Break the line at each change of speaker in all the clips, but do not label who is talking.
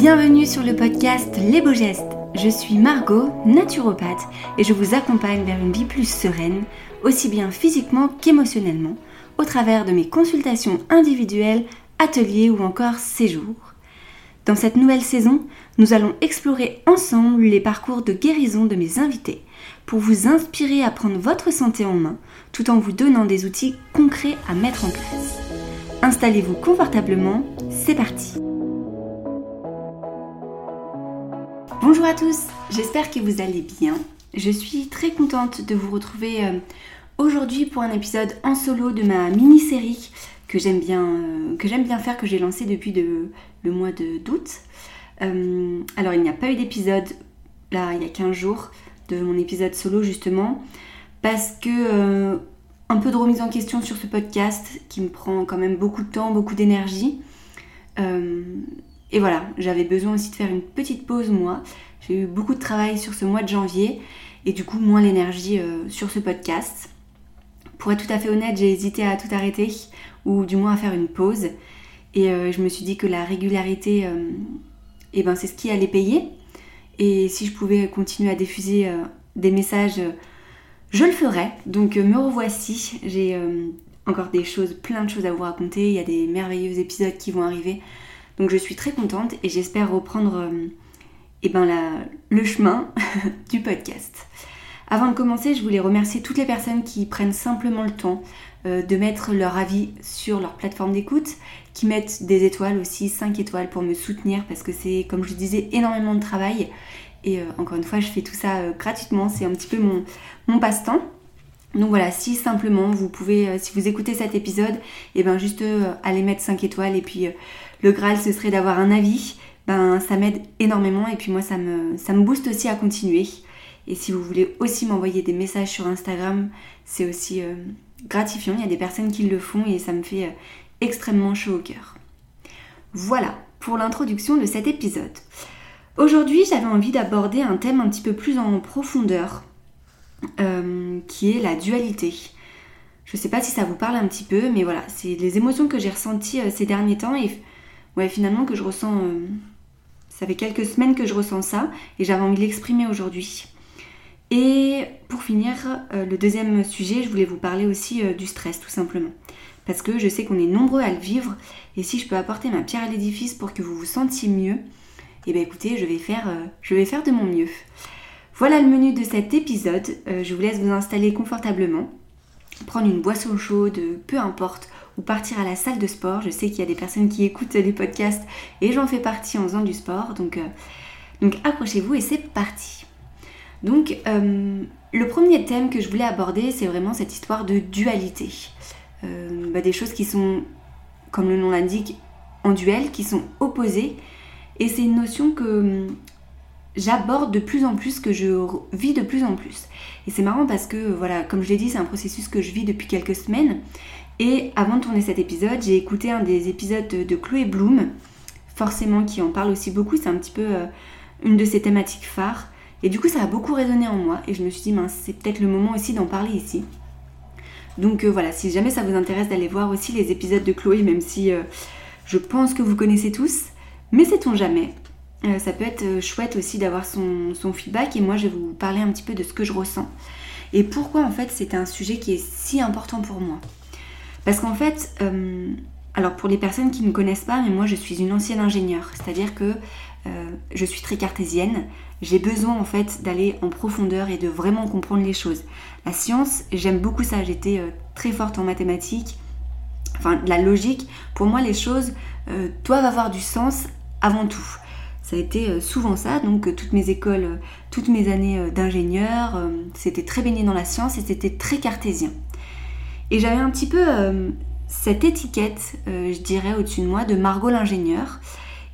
Bienvenue sur le podcast Les Beaux Gestes. Je suis Margot, naturopathe, et je vous accompagne vers une vie plus sereine, aussi bien physiquement qu'émotionnellement, au travers de mes consultations individuelles, ateliers ou encore séjours. Dans cette nouvelle saison, nous allons explorer ensemble les parcours de guérison de mes invités pour vous inspirer à prendre votre santé en main tout en vous donnant des outils concrets à mettre en place. Installez-vous confortablement, c'est parti Bonjour à tous, j'espère que vous allez bien. Je suis très contente de vous retrouver euh, aujourd'hui pour un épisode en solo de ma mini-série que j'aime bien, euh, que j'aime bien faire, que j'ai lancé depuis le mois d'août. Euh, alors il n'y a pas eu d'épisode là il y a 15 jours de mon épisode solo justement parce que un peu de remise en question sur ce podcast qui me prend quand même beaucoup de temps, beaucoup d'énergie. Et voilà, j'avais besoin aussi de faire une petite pause moi. J'ai eu beaucoup de travail sur ce mois de janvier et du coup moins l'énergie euh, sur ce podcast. Pour être tout à fait honnête, j'ai hésité à tout arrêter ou du moins à faire une pause. Et euh, je me suis dit que la régularité, euh, eh ben, c'est ce qui allait payer. Et si je pouvais continuer à diffuser des messages, je le ferais. Donc me revoici. J'ai encore des choses, plein de choses à vous raconter. Il y a des merveilleux épisodes qui vont arriver. Donc je suis très contente et j'espère reprendre euh, eh ben, le chemin du podcast. Avant de commencer, je voulais remercier toutes les personnes qui prennent simplement le temps euh, de mettre leur avis sur leur plateforme d'écoute, qui mettent des étoiles aussi, 5 étoiles pour me soutenir parce que c'est, comme je disais, énormément de travail. Et euh, encore une fois, je fais tout ça gratuitement, c'est un petit peu mon, mon passe-temps. Donc voilà, si simplement vous pouvez, si vous écoutez cet épisode, et eh ben juste aller mettre 5 étoiles et puis le Graal, ce serait d'avoir un avis. Ben, ça m'aide énormément et puis moi, ça me, ça me booste aussi à continuer. Et si vous voulez aussi m'envoyer des messages sur Instagram, c'est aussi euh, gratifiant. Il y a des personnes qui le font et ça me fait euh, extrêmement chaud au cœur. Voilà pour l'introduction de cet épisode. Aujourd'hui, j'avais envie d'aborder un thème un petit peu plus en profondeur, euh, qui est la dualité. Je sais pas si ça vous parle un petit peu, mais voilà, c'est les émotions que j'ai ressenties ces derniers temps et ouais, finalement que je ressens. Euh, ça fait quelques semaines que je ressens ça et j'avais envie de l'exprimer aujourd'hui. Et pour finir, euh, le deuxième sujet, je voulais vous parler aussi euh, du stress tout simplement. Parce que je sais qu'on est nombreux à le vivre et si je peux apporter ma pierre à l'édifice pour que vous vous sentiez mieux, et eh bien écoutez, je vais faire de mon mieux. Voilà le menu de cet épisode. je vous laisse vous installer confortablement, prendre une boisson chaude, peu importe, partir à la salle de sport. Je sais qu'il y a des personnes qui écoutent les podcasts et j'en fais partie en faisant du sport. Donc, euh, donc accrochez-vous et c'est parti. Donc euh, le premier thème que je voulais aborder, c'est vraiment cette histoire de dualité. Euh, bah, des choses qui sont, comme le nom l'indique, en duel, qui sont opposées. Et c'est une notion que j'aborde de plus en plus, que je vis de plus en plus. Et c'est marrant parce que, voilà, comme je l'ai dit, c'est un processus que je vis depuis quelques semaines. Et avant de tourner cet épisode, j'ai écouté un des épisodes de, Chloé Bloom, forcément qui en parle aussi beaucoup, c'est un petit peu euh, une de ses thématiques phares. Et du coup, ça a beaucoup résonné en moi et je me suis dit, c'est peut-être le moment aussi d'en parler ici. Donc euh, voilà, si jamais ça vous intéresse d'aller voir aussi les épisodes de Chloé, même si euh, je pense que vous connaissez tous, mais sait-on jamais. Ça peut être chouette aussi d'avoir son, feedback et moi je vais vous parler un petit peu de ce que je ressens et pourquoi en fait c'est un sujet qui est si important pour moi. Parce qu'en fait, euh, alors pour les personnes qui ne me connaissent pas, mais moi je suis une ancienne ingénieure, c'est-à-dire que euh, je suis très cartésienne. J'ai besoin en fait d'aller en profondeur et de vraiment comprendre les choses. La science, j'aime beaucoup ça. J'étais euh, très forte en mathématiques, enfin la logique. Pour moi, les choses doivent avoir du sens avant tout. Ça a été souvent ça, donc toutes mes écoles, toutes mes années d'ingénieur, c'était très baigné dans la science et c'était très cartésien. Et j'avais un petit peu euh, cette étiquette, euh, je dirais, au-dessus de moi de Margot l'ingénieur.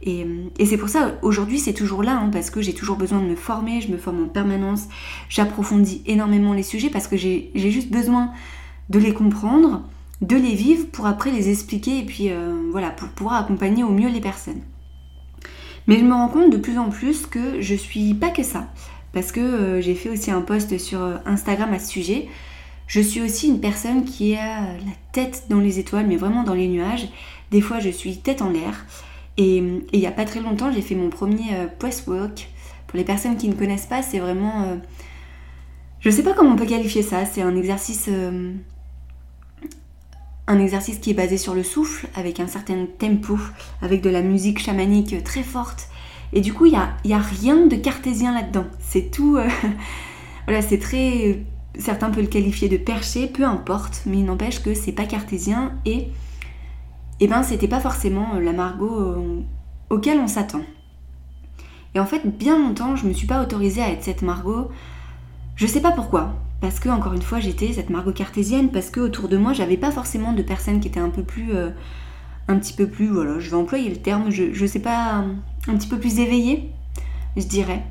Et, c'est pour ça, aujourd'hui, c'est toujours là, hein, parce que j'ai toujours besoin de me former, je me forme en permanence, j'approfondis énormément les sujets, parce que j'ai juste besoin de les comprendre, de les vivre, pour après les expliquer, et puis euh, voilà, pour pouvoir accompagner au mieux les personnes. Mais je me rends compte de plus en plus que je suis pas que ça, parce que j'ai fait aussi un post sur Instagram à ce sujet. Je suis aussi une personne qui a la tête dans les étoiles, mais vraiment dans les nuages. Des fois, je suis tête en l'air. Et il n'y a pas très longtemps, j'ai fait mon premier euh, walk. Pour les personnes qui ne connaissent pas, c'est vraiment... Euh, je ne sais pas comment on peut qualifier ça. C'est un exercice... Euh, un exercice qui est basé sur le souffle, avec un certain tempo, avec de la musique chamanique très forte. Et du coup, il n'y a, a, rien de cartésien là-dedans. C'est tout... Euh, voilà, c'est très... Certains peuvent le qualifier de perché, peu importe, mais il n'empêche que c'est pas cartésien et eh ben c'était pas forcément la Margot euh, auquel on s'attend. Et en fait, bien longtemps, je me suis pas autorisée à être cette Margot. Je sais pas pourquoi. Parce que, encore une fois, j'étais cette Margot cartésienne, parce que autour de moi, j'avais pas forcément de personnes qui étaient un peu plus. Euh, un petit peu plus, voilà, je vais employer le terme, je, sais pas, un petit peu plus éveillée, je dirais.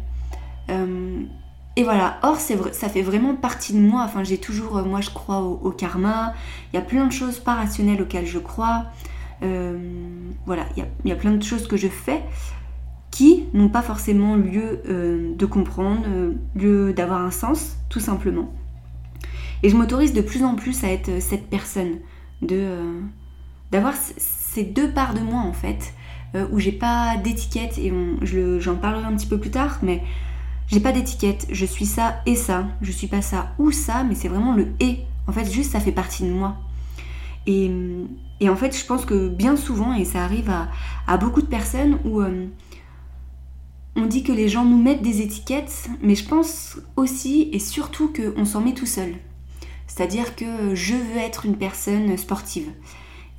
Euh, et voilà, or ça fait vraiment partie de moi. Enfin, j'ai toujours, moi je crois au, karma. Il y a plein de choses pas rationnelles auxquelles je crois. Euh, voilà, il y, a, plein de choses que je fais qui n'ont pas forcément lieu euh, de comprendre, euh, lieu d'avoir un sens, tout simplement. Et je m'autorise de plus en plus à être cette personne, de d'avoir ces deux parts de moi en fait, où j'ai pas d'étiquette et j'en parlerai un petit peu plus tard, mais j'ai pas d'étiquette, je suis ça et ça, je suis pas ça ou ça, mais c'est vraiment le et. En fait, juste ça fait partie de moi. Et, et, en fait, je pense que bien souvent, et ça arrive à, beaucoup de personnes, où euh, on dit que les gens nous mettent des étiquettes, mais je pense aussi et surtout qu'on s'en met tout seul. C'est-à-dire que je veux être une personne sportive.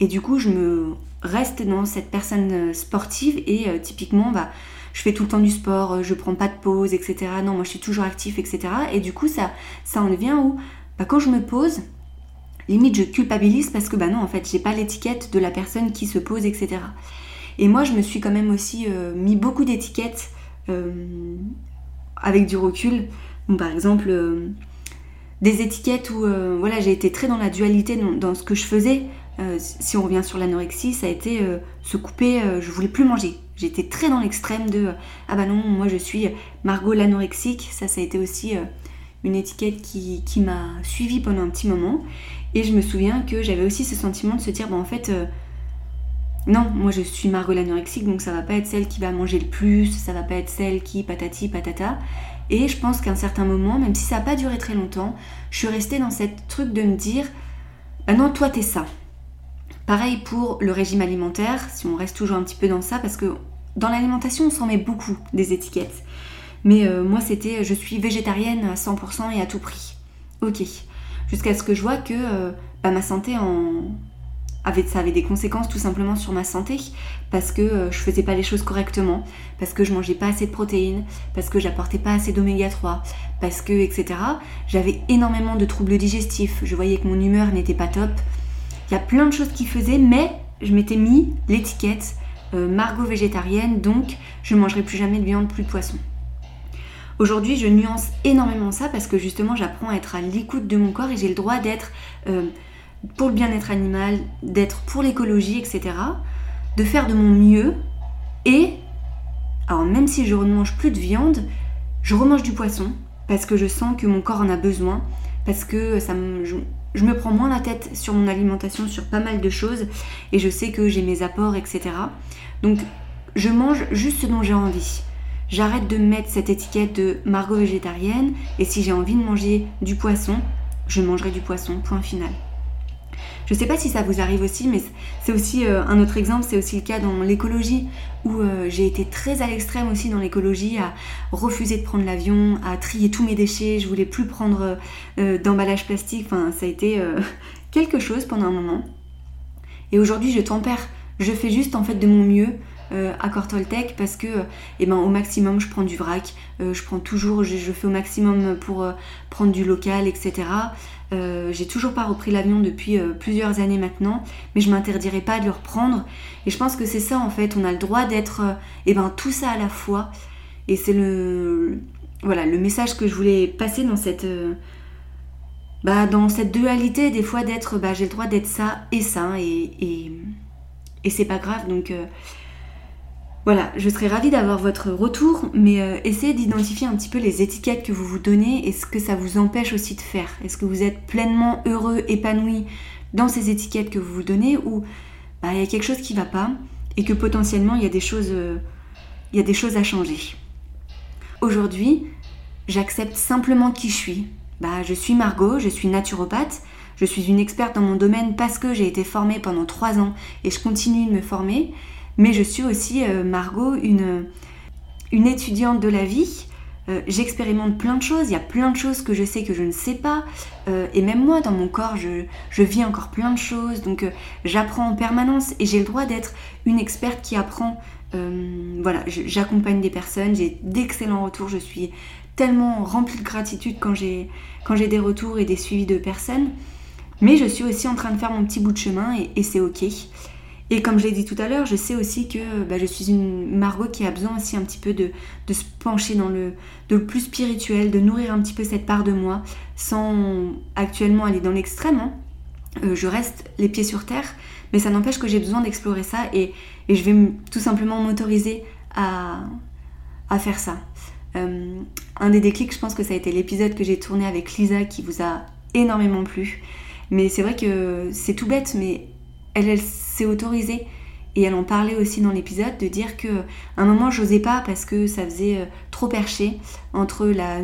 Et du coup, je me reste dans cette personne sportive et euh, typiquement, bah, je fais tout le temps du sport, je prends pas de pause, etc. Non, moi je suis toujours actif, etc. Et du coup, ça, ça en vient où, bah, quand je me pose, limite je culpabilise parce que bah non en fait j'ai pas l'étiquette de la personne qui se pose etc. Et moi je me suis quand même aussi euh, mis beaucoup d'étiquettes avec du recul. par exemple euh, des étiquettes où voilà j'ai été très dans la dualité dans, ce que je faisais. si on revient sur l'anorexie, ça a été se couper, je voulais plus manger. J'étais très dans l'extrême de ah bah non, moi je suis Margot l'anorexique. Ça, ça a été aussi une étiquette qui, qui m'a suivie pendant un petit moment. Et je me souviens que j'avais aussi ce sentiment de se dire, bah, en fait, euh, non, moi je suis Margot l'anorexique, donc ça va pas être celle qui va manger le plus, ça va pas être celle qui patati patata. Et je pense qu'à un certain moment, même si ça n'a pas duré très longtemps, je suis restée dans cette truc de me dire, bah non, toi t'es ça. Pareil pour le régime alimentaire, si on reste toujours un petit peu dans ça, parce que dans l'alimentation, on s'en met beaucoup des étiquettes. Mais euh, moi, c'était je suis végétarienne à 100% et à tout prix. Ok jusqu'à ce que je vois que euh, bah, ma santé en... avait, ça avait des conséquences tout simplement sur ma santé parce que euh, je faisais pas les choses correctement, parce que je mangeais pas assez de protéines, parce que j'apportais pas assez d'oméga 3, parce que etc. J'avais énormément de troubles digestifs, je voyais que mon humeur n'était pas top. Il y a plein de choses qui faisaient, mais je m'étais mis l'étiquette euh, Margot végétarienne, donc je mangerai plus jamais de viande, plus de poisson. Aujourd'hui, je nuance énormément ça parce que justement, j'apprends à être à l'écoute de mon corps et j'ai le droit d'être euh, pour le bien-être animal, d'être pour l'écologie, etc. De faire de mon mieux et, alors même si je ne mange plus de viande, je remange du poisson parce que je sens que mon corps en a besoin, parce que ça je, je me prends moins la tête sur mon alimentation, sur pas mal de choses et je sais que j'ai mes apports, etc. Donc, je mange juste ce dont j'ai envie. J'arrête de mettre cette étiquette de Margot végétarienne et si j'ai envie de manger du poisson, je mangerai du poisson, point final. Je ne sais pas si ça vous arrive aussi, mais c'est aussi euh, un autre exemple, c'est aussi le cas dans l'écologie, où euh, j'ai été très à l'extrême aussi dans l'écologie, à refuser de prendre l'avion, à trier tous mes déchets, je voulais plus prendre euh, d'emballage plastique, enfin ça a été quelque chose pendant un moment. Et aujourd'hui je tempère, je fais juste en fait de mon mieux, à Cortoltech parce que eh ben, au maximum je prends du vrac, je prends toujours, je, fais au maximum pour prendre du local, etc. j'ai toujours pas repris l'avion depuis plusieurs années maintenant, mais je m'interdirai pas de le reprendre. Et je pense que c'est ça en fait, on a le droit d'être eh ben, tout ça à la fois. Et c'est le, voilà, le message que je voulais passer dans cette, bah, dans cette dualité des fois d'être bah, j'ai le droit d'être ça et ça et, et c'est pas grave donc voilà, je serais ravie d'avoir votre retour, mais euh, essayez d'identifier un petit peu les étiquettes que vous vous donnez et ce que ça vous empêche aussi de faire. Est-ce que vous êtes pleinement heureux, épanoui dans ces étiquettes que vous vous donnez ou bah, il y a quelque chose qui ne va pas et que potentiellement il y a des choses, euh, y a des choses à changer. Aujourd'hui, j'accepte simplement qui je suis. Bah, je suis Margot, je suis naturopathe, je suis une experte dans mon domaine parce que j'ai été formée pendant trois ans et je continue de me former, mais je suis aussi euh, Margot, une, étudiante de la vie. Euh, j'expérimente plein de choses, il y a plein de choses que je sais que je ne sais pas, euh, et même moi dans mon corps je, vis encore plein de choses, donc j'apprends en permanence et j'ai le droit d'être une experte qui apprend. voilà, j'accompagne des personnes, j'ai d'excellents retours, je suis tellement remplie de gratitude quand j'ai quand j'ai des retours et des suivis de personnes. Mais je suis aussi en train de faire mon petit bout de chemin et, c'est ok. Et comme je l'ai dit tout à l'heure, je sais aussi que bah, je suis une Margot qui a besoin aussi un petit peu de, se pencher dans le, de le plus spirituel, de nourrir un petit peu cette part de moi, sans actuellement aller dans l'extrême. Hein. Euh, je reste les pieds sur terre, mais ça n'empêche que j'ai besoin d'explorer ça et, et, je vais tout simplement m'autoriser à, à faire ça. Euh, un des déclics, je pense que ça a été l'épisode que j'ai tourné avec Lisa qui vous a énormément plu. Mais c'est vrai que c'est tout bête, mais elle, s'est autorisée et elle en parlait aussi dans l'épisode de dire que un moment j'osais pas parce que ça faisait euh, trop perché entre la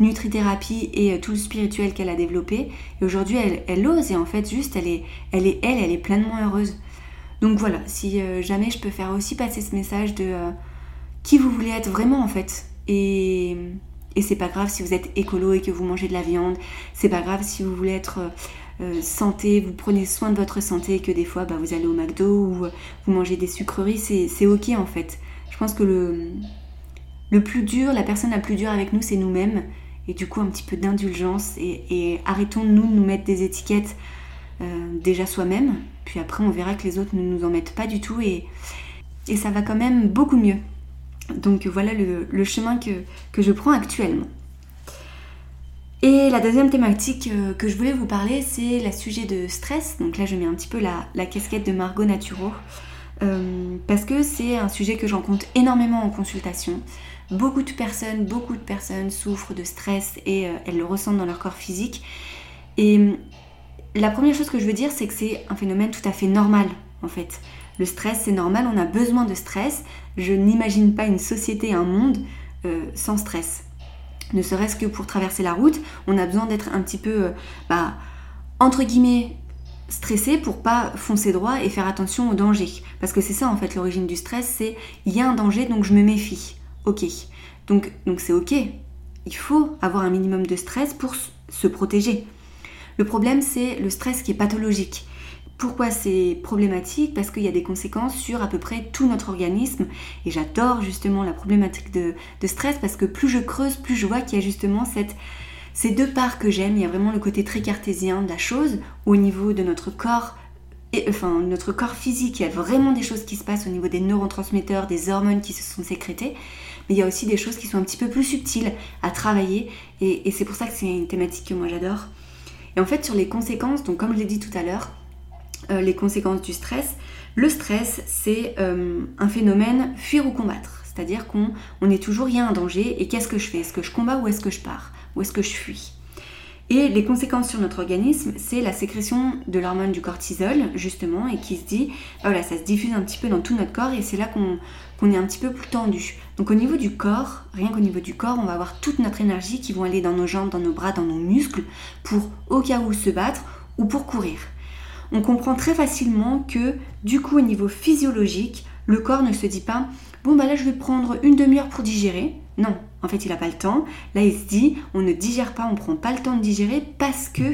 nutrithérapie et euh, tout le spirituel qu'elle a développé. Et aujourd'hui elle, elle, ose et en fait juste elle est, elle est elle, elle est pleinement heureuse. Donc voilà, si jamais je peux faire aussi passer ce message de qui vous voulez être vraiment en fait. Et, et c'est pas grave si vous êtes écolo et que vous mangez de la viande. C'est pas grave si vous voulez être euh, santé, vous prenez soin de votre santé que des fois bah, vous allez au McDo ou vous mangez des sucreries. C'est ok en fait. Je pense que le, le plus dur, la personne la plus dure avec nous, c'est nous-mêmes. Et du coup, un petit peu d'indulgence et, arrêtons nous de nous mettre des étiquettes euh, déjà soi-même. Puis après, on verra que les autres ne nous en mettent pas du tout et, et ça va quand même beaucoup mieux. Donc voilà le, chemin que, je prends actuellement. Et la deuxième thématique euh, que je voulais vous parler, c'est le sujet de stress. Donc là, je mets un petit peu la, casquette de Margot Naturo. Euh, parce que c'est un sujet que j'en compte énormément en consultation. Beaucoup de personnes, beaucoup de personnes souffrent de stress et euh, elles le ressentent dans leur corps physique. Et la première chose que je veux dire, c'est que c'est un phénomène tout à fait normal, en fait. Le stress, c'est normal, on a besoin de stress. Je n'imagine pas une société, un monde sans stress. Ne serait-ce que pour traverser la route, on a besoin d'être un petit peu, euh, bah, entre guillemets, stressé pour pas foncer droit et faire attention au danger. Parce que c'est ça en fait l'origine du stress, c'est il y a un danger donc je me méfie. Ok. Donc donc c'est ok. Il faut avoir un minimum de stress pour se protéger. Le problème c'est le stress qui est pathologique. Pourquoi c'est problématique Parce qu'il y a des conséquences sur à peu près tout notre organisme. Et j'adore justement la problématique de, stress parce que plus je creuse, plus je vois qu'il y a justement ces deux parts que j'aime. Il y a vraiment le côté très cartésien de la chose, au niveau de notre corps, et, enfin notre corps physique, il y a vraiment des choses qui se passent au niveau des neurotransmetteurs, des hormones qui se sont sécrétées. Mais il y a aussi des choses qui sont un petit peu plus subtiles à travailler. Et, et c'est pour ça que c'est une thématique que moi j'adore. Et en fait, sur les conséquences, donc comme je l'ai dit tout à l'heure, les conséquences du stress. Le stress, c'est euh, un phénomène fuir ou combattre. C'est-à-dire qu'on on est toujours, il y a un danger, et qu'est-ce que je fais? Est-ce que je combats ou est-ce que je pars? Ou est-ce que je fuis? Et les conséquences sur notre organisme, c'est la sécrétion de l'hormone du cortisol, justement, et qui se dit, voilà, ça se diffuse un petit peu dans tout notre corps, et c'est là qu'on est un petit peu plus tendu. Donc au niveau du corps, rien qu'au niveau du corps, on va avoir toute notre énergie qui vont aller dans nos jambes, dans nos bras, dans nos muscles, pour au cas où se battre ou pour courir on comprend très facilement que du coup au niveau physiologique, le corps ne se dit pas bon bah là je vais prendre une demi-heure pour digérer. Non, en fait il n'a pas le temps. Là il se dit on ne digère pas, on prend pas le temps de digérer parce que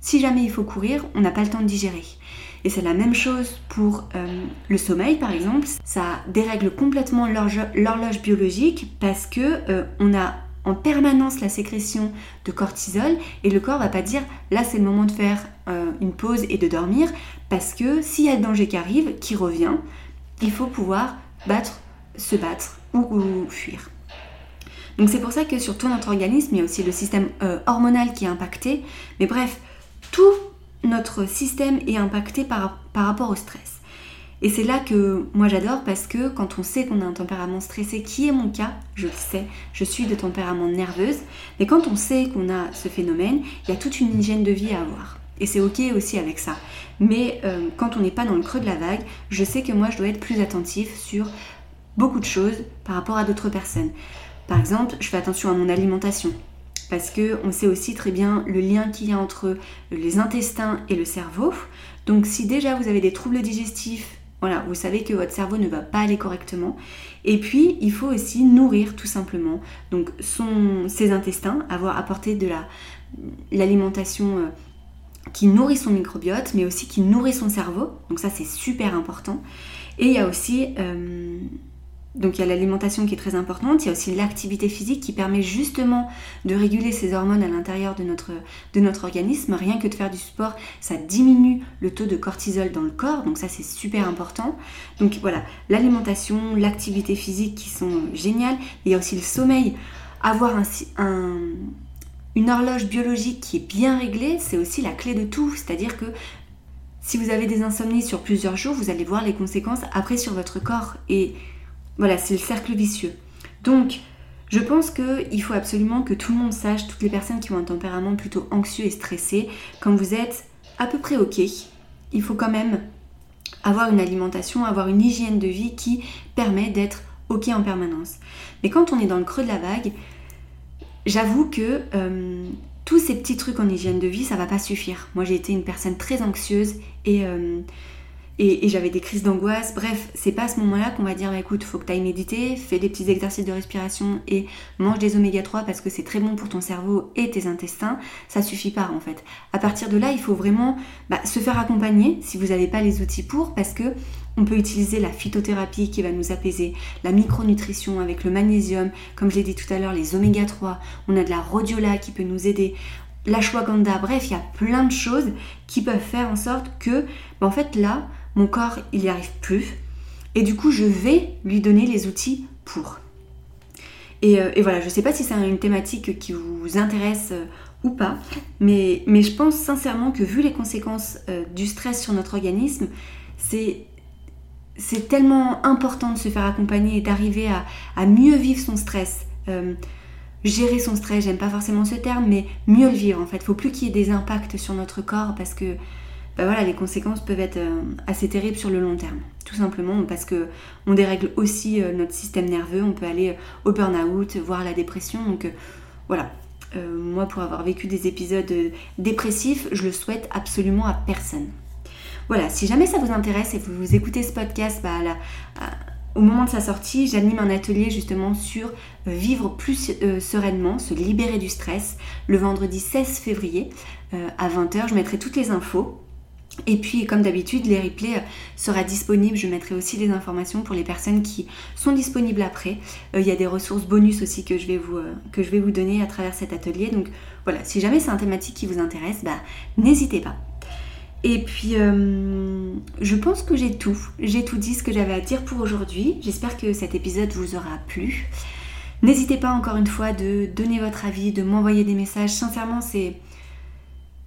si jamais il faut courir, on n'a pas le temps de digérer. Et c'est la même chose pour euh, le sommeil par exemple. Ça dérègle complètement l'horloge biologique parce que euh, on a en permanence la sécrétion de cortisol et le corps va pas dire là c'est le moment de faire euh, une pause et de dormir parce que s'il y a le danger qui arrive, qui revient, il faut pouvoir battre, se battre ou, fuir. Donc c'est pour ça que sur tout notre organisme, il y a aussi le système euh, hormonal qui est impacté. Mais bref, tout notre système est impacté par rapport au stress. Et c'est là que moi j'adore parce que quand on sait qu'on a un tempérament stressé, qui est mon cas, je le sais, je suis de tempérament nerveuse, mais quand on sait qu'on a ce phénomène, il y a toute une hygiène de vie à avoir. Et c'est ok aussi avec ça. Mais euh, quand on n'est pas dans le creux de la vague, je sais que moi je dois être plus attentif sur beaucoup de choses par rapport à d'autres personnes. Par exemple, je fais attention à mon alimentation parce que on sait aussi très bien le lien qu'il y a entre les intestins et le cerveau. Donc si déjà vous avez des troubles digestifs, voilà, vous savez que votre cerveau ne va pas aller correctement. Et puis, il faut aussi nourrir tout simplement. Donc, ses intestins, avoir apporté de l'alimentation euh, qui nourrit son microbiote, mais aussi qui nourrit son cerveau. Donc ça, c'est super important. Et il y a aussi euh, donc il y a l'alimentation qui est très importante, il y a aussi l'activité physique qui permet justement de réguler ces hormones à l'intérieur de notre, de notre organisme. Rien que de faire du sport, ça diminue le taux de cortisol dans le corps, donc ça c'est super important. Donc voilà, l'alimentation, l'activité physique qui sont géniales. Il y a aussi le sommeil. Avoir un, une horloge biologique qui est bien réglée, c'est aussi la clé de tout. C'est-à-dire que si vous avez des insomnies sur plusieurs jours, vous allez voir les conséquences après sur votre corps. Et voilà, c'est le cercle vicieux. Donc, je pense qu'il faut absolument que tout le monde sache, toutes les personnes qui ont un tempérament plutôt anxieux et stressé, quand vous êtes à peu près ok, il faut quand même avoir une alimentation, avoir une hygiène de vie qui permet d'être ok en permanence. Mais quand on est dans le creux de la vague, j'avoue que euh, tous ces petits trucs en hygiène de vie, ça va pas suffire. Moi, j'ai été une personne très anxieuse et euh, j'avais des crises d'angoisse. Bref, c'est pas à ce moment-là qu'on va dire écoute, faut que tu ailles méditer, fais des petits exercices de respiration et mange des oméga 3 parce que c'est très bon pour ton cerveau et tes intestins. Ça suffit pas en fait. À partir de là, il faut vraiment bah, se faire accompagner si vous n'avez pas les outils pour parce que on peut utiliser la phytothérapie qui va nous apaiser, la micronutrition avec le magnésium, comme je l'ai dit tout à l'heure, les oméga 3, on a de la rhodiola qui peut nous aider, l'ashwagandha, bref, il y a plein de choses qui peuvent faire en sorte que, bah, en fait là, mon corps, il n'y arrive plus. Et du coup, je vais lui donner les outils pour. Et, euh, voilà, je ne sais pas si c'est une thématique qui vous intéresse euh, ou pas, mais, mais, je pense sincèrement que vu les conséquences euh, du stress sur notre organisme, c'est c'est tellement important de se faire accompagner et d'arriver à, mieux vivre son stress. gérer son stress, j'aime pas forcément ce terme, mais mieux le vivre en fait. Il Faut plus qu'il y ait des impacts sur notre corps parce que bah voilà, les conséquences peuvent être euh, assez terribles sur le long terme. Tout simplement parce que on dérègle aussi euh, notre système nerveux, on peut aller euh, au burn-out, voire la dépression. Donc voilà, moi pour avoir vécu des épisodes dépressifs, je le souhaite absolument à personne. Voilà, si jamais ça vous intéresse et que vous écoutez ce podcast, bah, au moment de sa sortie, j'anime un atelier justement sur vivre plus sereinement, se libérer du stress, le vendredi 16 février à 20h. Je mettrai toutes les infos. Et puis, comme d'habitude, les replays euh, sera disponibles. Je mettrai aussi les informations pour les personnes qui sont disponibles après. Euh, il y a des ressources bonus aussi que je vais vous, euh, que je vais vous donner à travers cet atelier. Donc voilà, si jamais c'est un thématique qui vous intéresse, bah, n'hésitez pas. Et puis, je pense que j'ai tout. J'ai tout dit ce que j'avais à dire pour aujourd'hui. J'espère que cet épisode vous aura plu. N'hésitez pas encore une fois de donner votre avis, de m'envoyer des messages. Sincèrement, c'est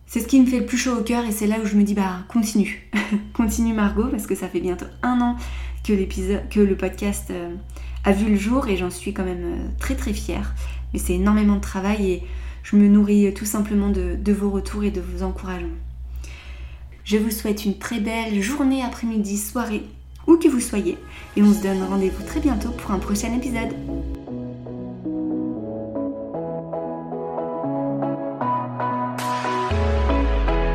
c'est ce qui me fait le plus chaud au cœur et c'est là où je me dis bah continue, continue Margot parce que ça fait bientôt un an que l'épisode, que le podcast euh, a vu le jour et j'en suis quand même euh, très très fière. Mais c'est énormément de travail et je me nourris tout simplement de vos retours et de vos encouragements. Je vous souhaite une très belle journée, après-midi, soirée, où que vous soyez et on se donne rendez-vous très bientôt pour un prochain épisode.